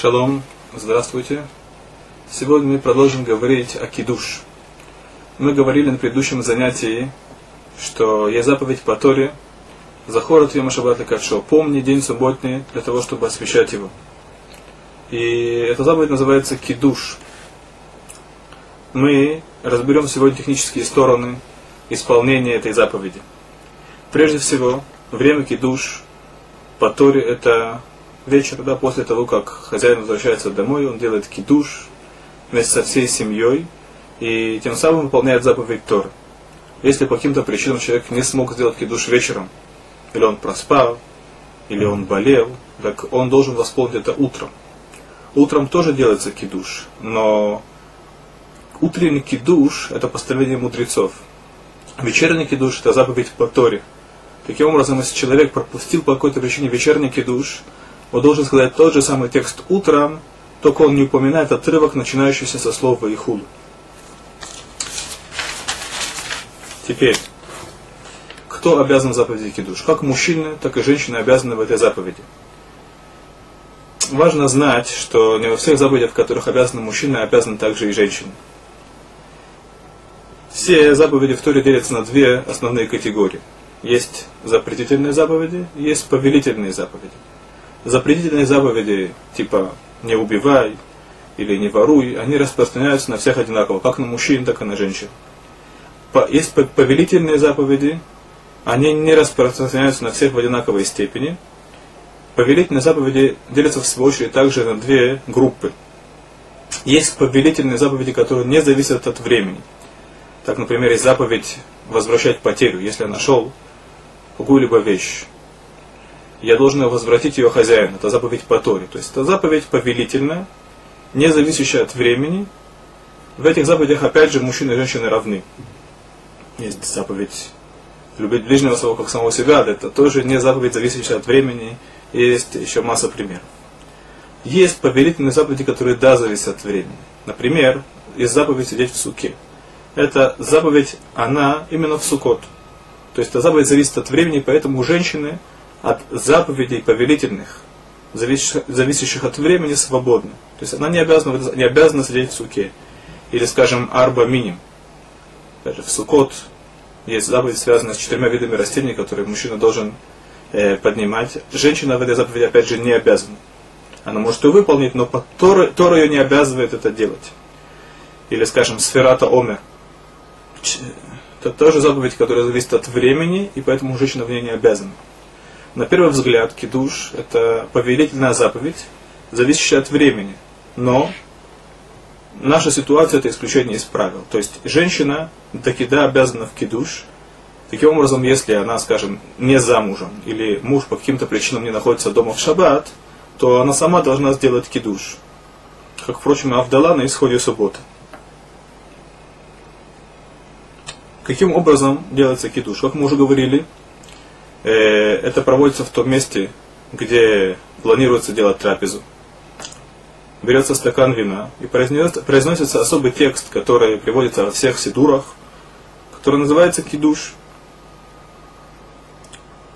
Шалом, здравствуйте. Сегодня мы продолжим говорить о кидуш. Мы говорили на предыдущем занятии, что есть заповедь по Торе, захорот Йома Шаббат Кавшо, помни день субботний для того, чтобы освещать его. И эта заповедь называется кидуш. Мы разберем сегодня технические стороны исполнения этой заповеди. Прежде всего, время кидуш по Торе это вечер, да, после того, как хозяин возвращается домой, он делает кидуш вместе со всей семьей и тем самым выполняет заповедь Торы. Если по каким-то причинам человек не смог сделать кидуш вечером, или он проспал, или он болел, так он должен восполнить это утром. Утром тоже делается кидуш, но утренний кидуш – это постановление мудрецов. Вечерний кидуш – это заповедь по Торе. Таким образом, если человек пропустил по какой-то причине вечерний кидуш, он должен сказать тот же самый текст утром, только он не упоминает отрывок, начинающийся со слова «ихуд». Теперь, кто обязан заповеди кидуш? Как мужчины, так и женщины обязаны в этой заповеди. Важно знать, что не во всех заповедях, в которых обязаны мужчины, обязаны также и женщины. Все заповеди в Торе делятся на две основные категории. Есть запретительные заповеди, есть повелительные заповеди запретительные заповеди, типа не убивай или не воруй, они распространяются на всех одинаково, как на мужчин, так и на женщин. Есть повелительные заповеди, они не распространяются на всех в одинаковой степени. Повелительные заповеди делятся в свою очередь также на две группы. Есть повелительные заповеди, которые не зависят от времени. Так, например, есть заповедь возвращать потерю, если я нашел какую-либо вещь я должен возвратить ее хозяину. Это заповедь по Торе. То есть это заповедь повелительная, не зависящая от времени. В этих заповедях, опять же, мужчины и женщины равны. Есть заповедь любить ближнего своего как самого себя, это тоже не заповедь, зависящая от времени. Есть еще масса примеров. Есть повелительные заповеди, которые да, зависят от времени. Например, есть заповедь сидеть в суке. Это заповедь, она именно в сукот. То есть эта заповедь зависит от времени, поэтому женщины от заповедей повелительных, зависящих от времени, свободна. То есть она не обязана, не обязана сидеть в суке. Или, скажем, арба миним. Опять в сукот есть заповедь, связанная с четырьмя видами растений, которые мужчина должен э, поднимать. Женщина в этой заповеди, опять же, не обязана. Она может ее выполнить, но Тора ее не обязывает это делать. Или, скажем, сферата омер. Это тоже заповедь, которая зависит от времени, и поэтому женщина в ней не обязана. На первый взгляд, кидуш – это повелительная заповедь, зависящая от времени. Но наша ситуация – это исключение из правил. То есть женщина таки да обязана в кидуш. Таким образом, если она, скажем, не замужем, или муж по каким-то причинам не находится дома в шаббат, то она сама должна сделать кидуш. Как, впрочем, Авдала на исходе субботы. Каким образом делается кидуш? Как мы уже говорили, это проводится в том месте, где планируется делать трапезу. Берется стакан вина и произносится особый текст, который приводится во всех сидурах, который называется кидуш.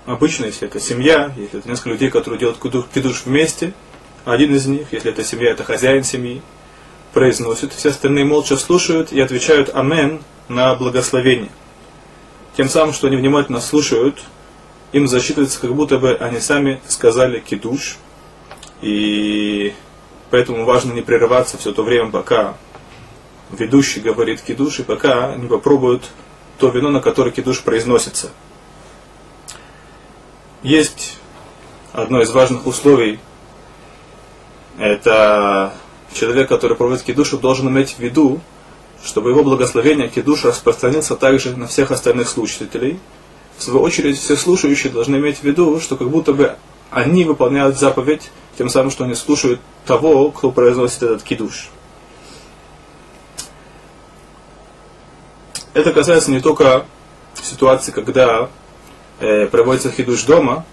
Обычно, если это семья, если это несколько людей, которые делают кидуш вместе, один из них, если это семья, это хозяин семьи, произносит, все остальные молча слушают и отвечают «Амен» на благословение. Тем самым, что они внимательно слушают им засчитывается, как будто бы они сами сказали кидуш, и поэтому важно не прерываться все то время, пока ведущий говорит кидуш, и пока не попробуют то вино, на которое кидуш произносится. Есть одно из важных условий, это человек, который проводит кидушу, должен иметь в виду, чтобы его благословение кидуш распространился также на всех остальных слушателей – в свою очередь, все слушающие должны иметь в виду, что как будто бы они выполняют заповедь, тем самым, что они слушают того, кто произносит этот кидуш. Это касается не только ситуации, когда э, проводится хидуш дома.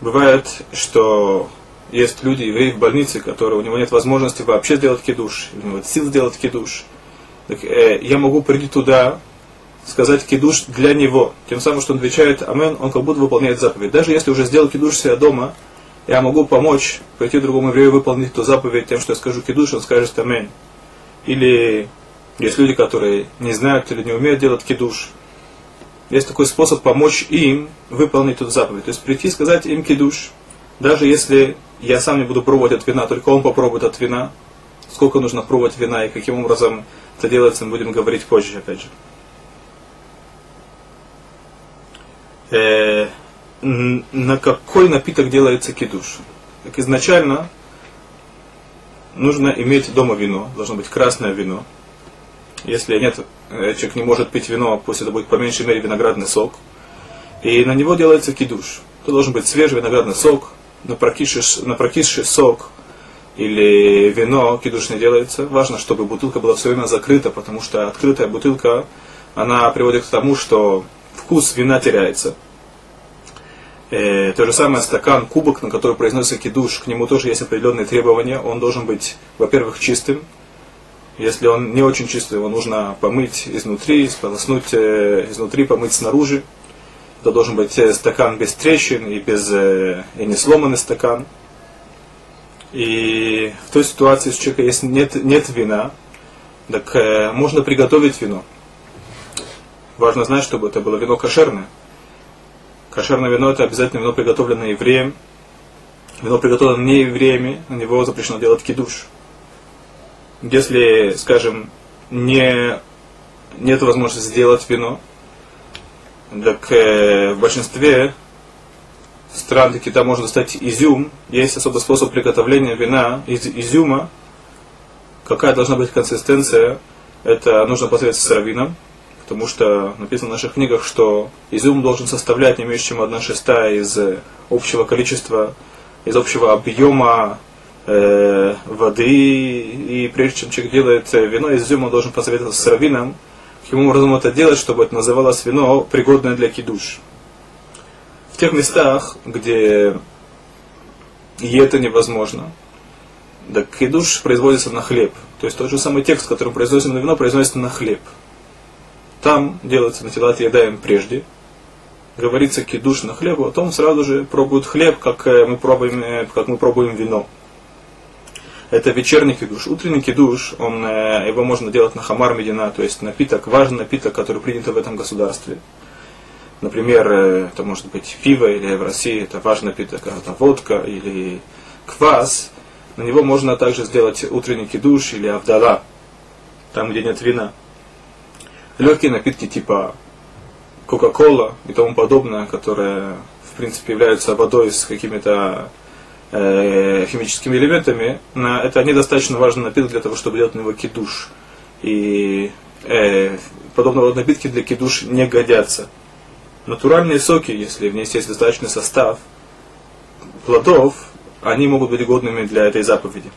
Бывает, что есть люди, евреи в больнице, которые у него нет возможности вообще сделать кидуш, у него нет сил сделать кидуш. Так, э, я могу прийти туда сказать кидуш для него. Тем самым, что он отвечает Амен, он как будто выполняет заповедь. Даже если уже сделал кидуш себя дома, я могу помочь пойти другому еврею выполнить эту заповедь тем, что я скажу кидуш, он скажет амень. Или есть люди, которые не знают или не умеют делать кидуш. Есть такой способ помочь им выполнить эту заповедь. То есть прийти и сказать им кидуш. Даже если я сам не буду пробовать от вина, только он попробует от вина. Сколько нужно пробовать вина и каким образом это делается, мы будем говорить позже, опять же. Э, на какой напиток делается кидуш? Так изначально нужно иметь дома вино, должно быть красное вино. Если нет, э, человек не может пить вино, пусть это будет по меньшей мере виноградный сок. И на него делается кидуш. Это должен быть свежий виноградный сок, на прокисший, на прокисший сок или вино кидуш не делается. Важно, чтобы бутылка была все время закрыта, потому что открытая бутылка, она приводит к тому, что вкус вина теряется. Э, то же самое стакан, кубок, на который произносится кидуш, к нему тоже есть определенные требования. Он должен быть, во-первых, чистым. Если он не очень чистый, его нужно помыть изнутри, сполоснуть э, изнутри, помыть снаружи. Это должен быть э, стакан без трещин и, без, э, и не сломанный стакан. И в той ситуации, если у человека есть, нет, нет вина, так э, можно приготовить вино. Важно знать, чтобы это было вино кошерное. Кошерное вино это обязательно вино, приготовленное евреем. Вино, приготовленное не евреями, на него запрещено делать кидуш. Если, скажем, не, нет возможности сделать вино, так э, в большинстве стран, где там можно достать изюм, есть особый способ приготовления вина из изюма. Какая должна быть консистенция, это нужно посоветоваться с раввином, потому что написано в наших книгах, что изюм должен составлять не меньше, чем одна шестая из э, общего количества, из общего объема э, воды, и прежде чем человек делает э, вино из изюма, он должен посоветоваться с раввином, каким образом это делать, чтобы это называлось вино, пригодное для кидуш. В тех местах, где и это невозможно, да кидуш производится на хлеб. То есть тот же самый текст, который произносится на вино, произносится на хлеб. Там делается на телат едаем прежде. Говорится кидуш на хлеб, а потом сразу же пробуют хлеб, как э, мы пробуем, э, как мы пробуем вино. Это вечерний кидуш. Утренний кидуш, он, э, его можно делать на хамар медина, то есть напиток, важный напиток, который принят в этом государстве. Например, это может быть пиво, или в России это важный напиток, это водка или квас. На него можно также сделать утренний кидуш или авдала, там, где нет вина легкие напитки типа Кока-Кола и тому подобное, которые в принципе являются водой с какими-то э, химическими элементами, на, это недостаточно важный напиток для того, чтобы делать на него кидуш. И э, подобного напитки для кидуш не годятся. Натуральные соки, если в них есть достаточный состав плодов, они могут быть годными для этой заповеди.